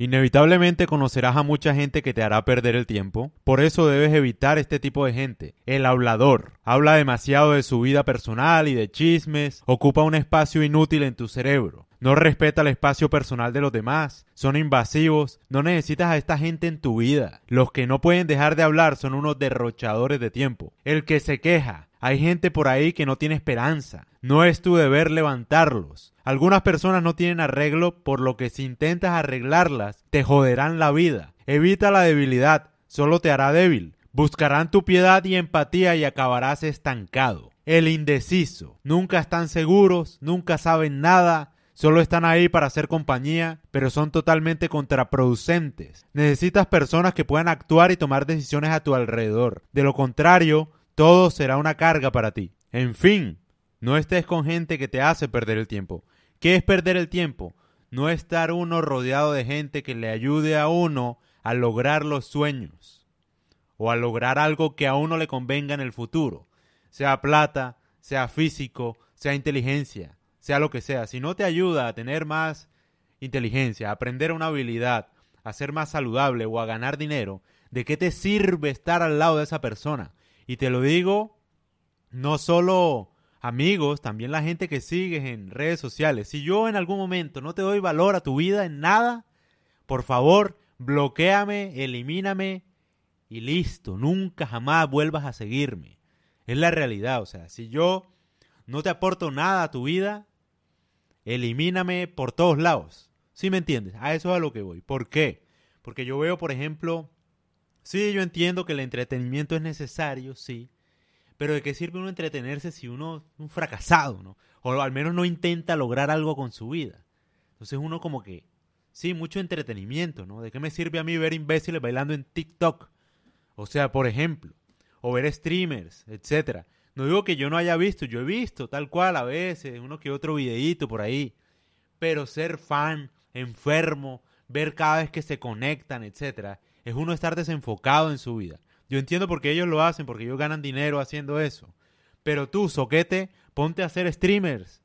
Inevitablemente conocerás a mucha gente que te hará perder el tiempo. Por eso debes evitar este tipo de gente. El hablador. Habla demasiado de su vida personal y de chismes. Ocupa un espacio inútil en tu cerebro. No respeta el espacio personal de los demás. Son invasivos. No necesitas a esta gente en tu vida. Los que no pueden dejar de hablar son unos derrochadores de tiempo. El que se queja. Hay gente por ahí que no tiene esperanza. No es tu deber levantarlos. Algunas personas no tienen arreglo, por lo que si intentas arreglarlas, te joderán la vida. Evita la debilidad, solo te hará débil. Buscarán tu piedad y empatía y acabarás estancado. El indeciso. Nunca están seguros, nunca saben nada, solo están ahí para hacer compañía, pero son totalmente contraproducentes. Necesitas personas que puedan actuar y tomar decisiones a tu alrededor. De lo contrario, todo será una carga para ti. En fin, no estés con gente que te hace perder el tiempo. ¿Qué es perder el tiempo? No estar uno rodeado de gente que le ayude a uno a lograr los sueños o a lograr algo que a uno le convenga en el futuro, sea plata, sea físico, sea inteligencia, sea lo que sea. Si no te ayuda a tener más inteligencia, a aprender una habilidad, a ser más saludable o a ganar dinero, ¿de qué te sirve estar al lado de esa persona? Y te lo digo no solo amigos, también la gente que sigues en redes sociales. Si yo en algún momento no te doy valor a tu vida en nada, por favor, bloqueame, elimíname y listo. Nunca jamás vuelvas a seguirme. Es la realidad. O sea, si yo no te aporto nada a tu vida, elimíname por todos lados. ¿Sí me entiendes? A eso es a lo que voy. ¿Por qué? Porque yo veo, por ejemplo, sí, yo entiendo que el entretenimiento es necesario, sí. Pero ¿de qué sirve uno entretenerse si uno es un fracasado, ¿no? O al menos no intenta lograr algo con su vida. Entonces uno como que, sí, mucho entretenimiento, ¿no? ¿De qué me sirve a mí ver imbéciles bailando en TikTok? O sea, por ejemplo, o ver streamers, etcétera. No digo que yo no haya visto, yo he visto tal cual a veces, uno que otro videíto por ahí. Pero ser fan, enfermo, ver cada vez que se conectan, etcétera, es uno estar desenfocado en su vida. Yo entiendo por qué ellos lo hacen, porque ellos ganan dinero haciendo eso. Pero tú, soquete, ponte a hacer streamers.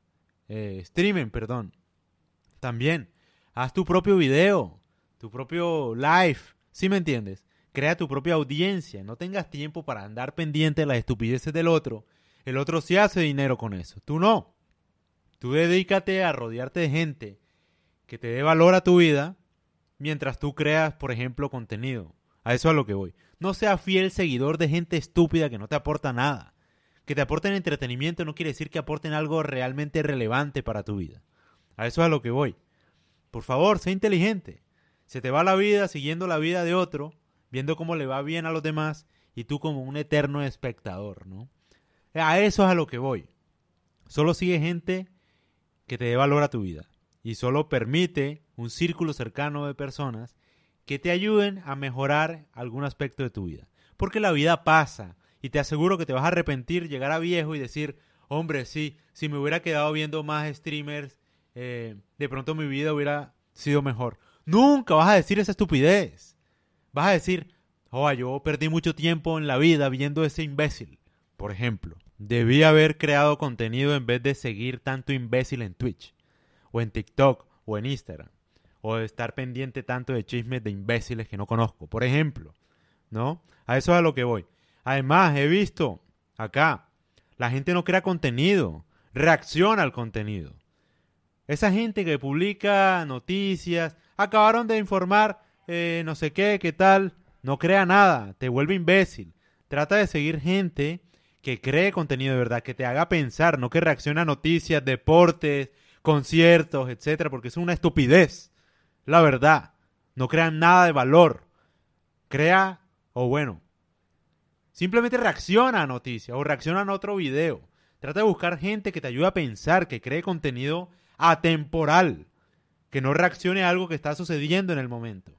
Eh, perdón. También, haz tu propio video, tu propio live. ¿Sí me entiendes? Crea tu propia audiencia. No tengas tiempo para andar pendiente de las estupideces del otro. El otro sí hace dinero con eso. Tú no. Tú dedícate a rodearte de gente que te dé valor a tu vida mientras tú creas, por ejemplo, contenido. A eso es a lo que voy. No sea fiel seguidor de gente estúpida que no te aporta nada. Que te aporten entretenimiento no quiere decir que aporten algo realmente relevante para tu vida. A eso es a lo que voy. Por favor, sé inteligente. Se te va la vida siguiendo la vida de otro, viendo cómo le va bien a los demás y tú como un eterno espectador, ¿no? A eso es a lo que voy. Solo sigue gente que te dé valor a tu vida y solo permite un círculo cercano de personas que te ayuden a mejorar algún aspecto de tu vida. Porque la vida pasa y te aseguro que te vas a arrepentir, llegar a viejo y decir, hombre, sí, si me hubiera quedado viendo más streamers, eh, de pronto mi vida hubiera sido mejor. Nunca vas a decir esa estupidez. Vas a decir, oh, yo perdí mucho tiempo en la vida viendo ese imbécil. Por ejemplo, debí haber creado contenido en vez de seguir tanto imbécil en Twitch, o en TikTok, o en Instagram o de estar pendiente tanto de chismes de imbéciles que no conozco, por ejemplo, ¿no? A eso es a lo que voy. Además, he visto acá, la gente no crea contenido, reacciona al contenido. Esa gente que publica noticias, acabaron de informar eh, no sé qué, qué tal, no crea nada, te vuelve imbécil. Trata de seguir gente que cree contenido de verdad, que te haga pensar, no que reaccione a noticias, deportes, conciertos, etcétera, porque es una estupidez la verdad. No crean nada de valor. Crea, o bueno, simplemente reacciona a noticias o reacciona a otro video. Trata de buscar gente que te ayude a pensar, que cree contenido atemporal, que no reaccione a algo que está sucediendo en el momento.